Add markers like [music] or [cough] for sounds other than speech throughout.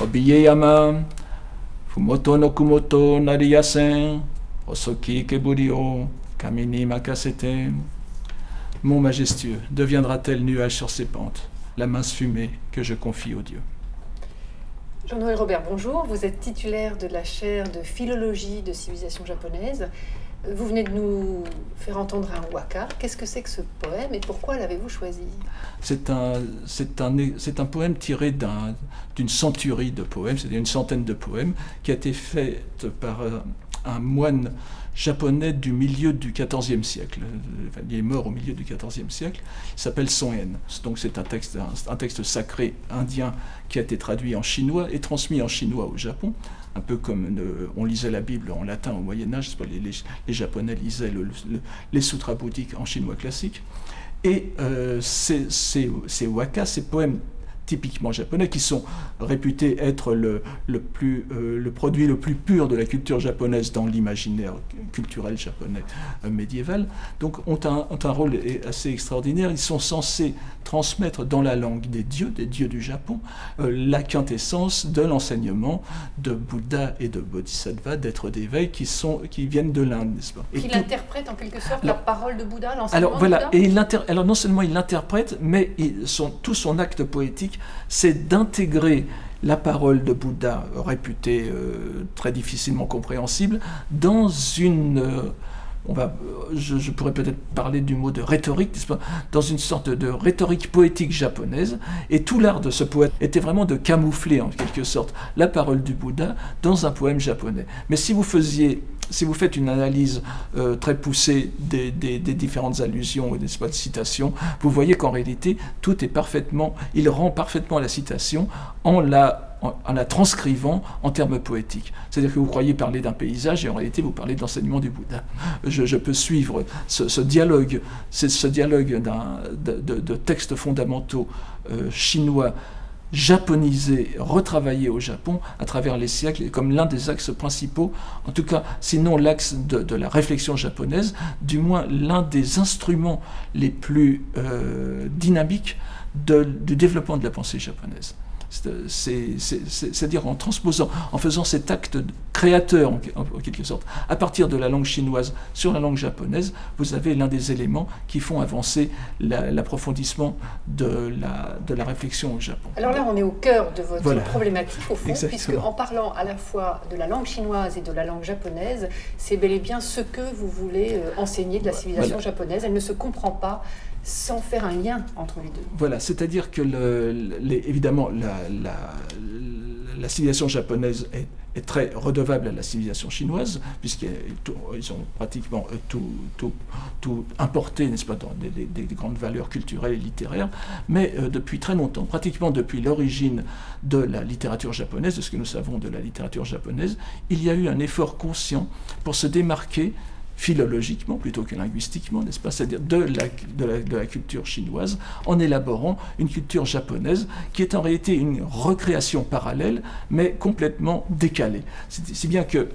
Obiyeyama, Fumoto no Kumoto Nariyasen, Osoki Keburio, Kamini Makasete. Mon majestueux, deviendra-t-elle nuage sur ses pentes, la mince fumée que je confie au Dieu? Jean-Noël Robert, bonjour. Vous êtes titulaire de la chaire de philologie de civilisation japonaise. Vous venez de nous faire entendre un waka. Qu'est-ce que c'est que ce poème et pourquoi l'avez-vous choisi? C'est un, poème tiré d'un, d'une centurie de poèmes, c'est-à-dire une centaine de poèmes, qui a été fait par euh, un moine japonais du milieu du XIVe siècle. Il est mort au milieu du XIVe siècle. Il s'appelle Son En. Donc c'est un texte, un, texte sacré indien qui a été traduit en chinois et transmis en chinois au Japon. Un peu comme on lisait la Bible en latin au Moyen Âge, les, Japonais lisaient les sutras bouddhiques en chinois classique. Et euh, ces, ces, ces ces poèmes typiquement japonais, qui sont réputés être le, le, plus, euh, le produit le plus pur de la culture japonaise dans l'imaginaire culturel japonais euh, médiéval, donc ont un, ont un rôle assez extraordinaire. Ils sont censés transmettre dans la langue des dieux, des dieux du Japon, euh, la quintessence de l'enseignement de Bouddha et de Bodhisattva, d'êtres d'éveil qui, sont, qui viennent de l'Inde, n'est-ce pas? Qui interprète en quelque sorte la parole de Bouddha, l'enseignement Alors voilà, de Bouddha. Et il alors non seulement il l'interprète, mais il, son, tout son acte poétique c'est d'intégrer la parole de Bouddha, réputée euh, très difficilement compréhensible, dans une... On va, je, pourrais peut-être parler du mot de rhétorique, dans une sorte de rhétorique poétique japonaise. Et tout l'art de ce poète était vraiment de camoufler, en quelque sorte, la parole du Bouddha dans un poème japonais. Mais si vous faisiez si vous faites une analyse euh, très poussée des, différentes allusions et des citations, vous voyez qu'en réalité, tout est parfaitement, il rend parfaitement la citation en la en, la transcrivant en termes poétiques. C'est-à-dire que vous croyez parler d'un paysage et en réalité vous parlez de l'enseignement du Bouddha. Je, peux suivre ce, dialogue, ce dialogue de, de, textes fondamentaux euh, chinois japonisé, retravaillé au Japon à travers les siècles comme l'un des axes principaux, en tout cas sinon l'axe de, la réflexion japonaise, du moins l'un des instruments les plus euh, dynamiques du développement de la pensée japonaise c'est-à-dire en transposant, en faisant cet acte créateur en, quelque sorte, à partir de la langue chinoise sur la langue japonaise, vous avez l'un des éléments qui font avancer l'approfondissement de la, de la réflexion au Japon. Alors là, on est au cœur de votre problématique, au fond, puisque en parlant à la fois de la langue chinoise et de la langue japonaise, c'est bel et bien ce que vous voulez euh, enseigner de la civilisation japonaise. Elle ne se comprend pas sans faire un lien entre les deux. Voilà, c'est-à-dire que évidemment la, civilisation japonaise est, très redevable à la civilisation chinoise, puisqu'ils ont pratiquement euh, tout, importé, n'est-ce pas, dans des, grandes valeurs culturelles et littéraires, mais euh, depuis très longtemps, pratiquement depuis l'origine de la littérature japonaise, de ce que nous savons de la littérature japonaise, il y a eu un effort conscient pour se démarquer philologiquement plutôt que linguistiquement, n'est-ce pas C'est-à-dire de la, culture chinoise en élaborant une culture japonaise qui est en réalité une recréation parallèle, mais complètement décalée. Si bien que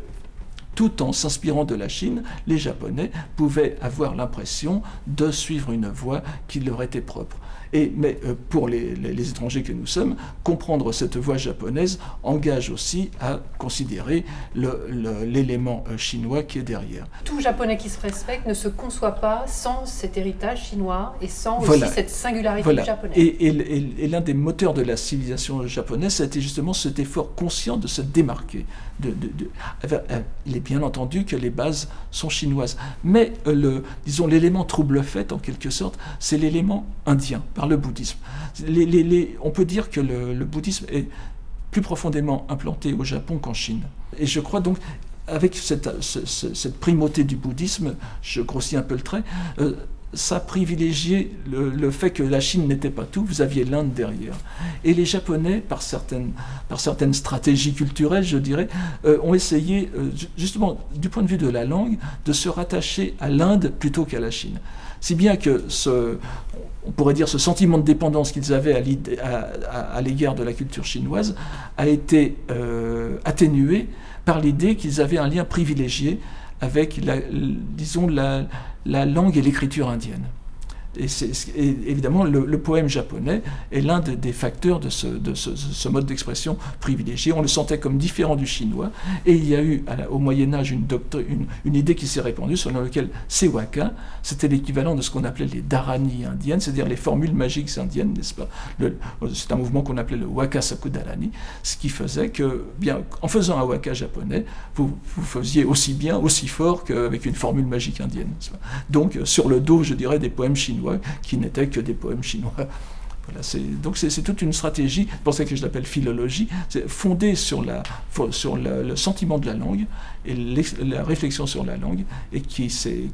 tout en s'inspirant de la Chine, les Japonais pouvaient avoir l'impression de suivre une voie qui leur était propre. Et, mais euh, pour les, étrangers que nous sommes, comprendre cette voie japonaise engage aussi à considérer l'élément euh, chinois qui est derrière. Tout japonais qui se respecte ne se conçoit pas sans cet héritage chinois et sans aussi cette singularité japonaise. Et, et, l'un des moteurs de la civilisation japonaise, c'était justement cet effort conscient de se démarquer. De, de, euh, il est bien entendu que les bases sont chinoises, mais le, disons l'élément trouble-fait en quelque sorte, c'est l'élément indien le bouddhisme. on peut dire que le, bouddhisme est plus profondément implanté au Japon qu'en Chine. Et je crois donc, avec cette, primauté du bouddhisme, je grossis un peu le trait, euh, ça privilégiait le, fait que la Chine n'était pas tout, vous aviez l'Inde derrière. Et les Japonais, par certaines, par certaines stratégies culturelles, je dirais, euh, ont essayé, euh, justement, du point de vue de la langue, de se rattacher à l'Inde plutôt qu'à la Chine. Si bien que ce, on pourrait dire ce sentiment de dépendance qu'ils avaient à l'égard de la culture chinoise a été euh, atténué par l'idée qu'ils avaient un lien privilégié avec, la, disons, la, langue et l'écriture indienne. Et, évidemment, le, poème japonais est l'un des, facteurs de, ce, de ce, mode d'expression privilégié. On le sentait comme différent du chinois. Et il y a eu, au Moyen-Âge, une, une, idée qui s'est répandue selon laquelle ces waka, c'était l'équivalent de ce qu'on appelait les dharani indiennes, c'est-à-dire les formules magiques indiennes, n'est-ce pas? C'est un mouvement qu'on appelait le waka sakudarani, ce qui faisait que, en faisant un waka japonais, vous faisiez aussi bien, aussi fort qu'avec une formule magique indienne. Donc, sur le dos, je dirais, des poèmes chinois qui n'étaient que des poèmes chinois. Voilà, donc c'est toute une stratégie, pour ça que je l'appelle philologie, fondée sur, la, sur le sentiment de la langue et la réflexion sur la langue, et qui s'est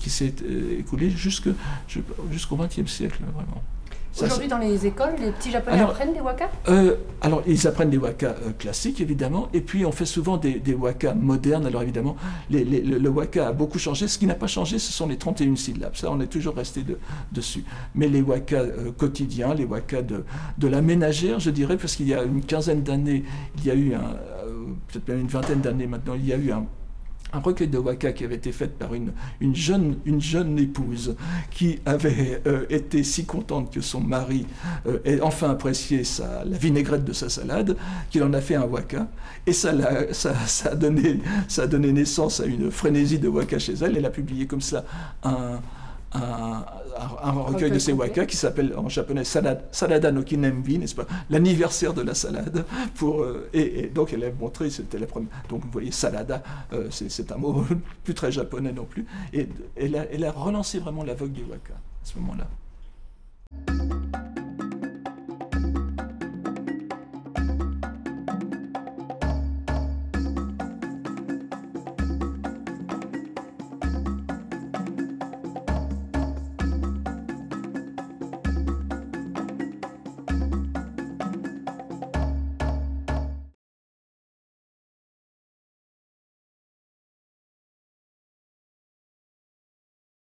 euh, écoulée jusqu'au XXe siècle, vraiment. Aujourd'hui, dans les écoles, les petits japonais apprennent des waka? euh, Alors, ils apprennent des waka euh, classiques, évidemment, et puis on fait souvent des, des waka modernes. Alors, évidemment, le, waka a beaucoup changé. Ce qui n'a pas changé, ce sont les 31 syllabes. Ça, on est toujours resté dessus. Mais les waka euh, quotidiens, les waka de, de la ménagère, je dirais, parce qu'il y a une quinzaine d'années, il y a eu un, peut-être même une vingtaine d'années maintenant, il y a eu un un recueil de waka qui avait été fait par une, une, jeune, une jeune épouse qui avait euh, été si contente que son mari euh, ait enfin apprécié sa, la vinaigrette de sa salade qu'il en a fait un waka. Et ça, ça, ça, a donné, ça a donné naissance à une frénésie de waka chez elle. Elle a publié comme ça un, un, un, recueil de ces waka qui s'appelle en japonais Salada no Kinembi, n'est-ce pas? L'anniversaire de la salade. Pour, euh, et, donc elle a montré, c'était la première. Donc vous voyez, salada, euh, c'est un mot [laughs] plus très japonais non plus. Et elle a, elle a relancé vraiment la vogue du waka à ce moment-là.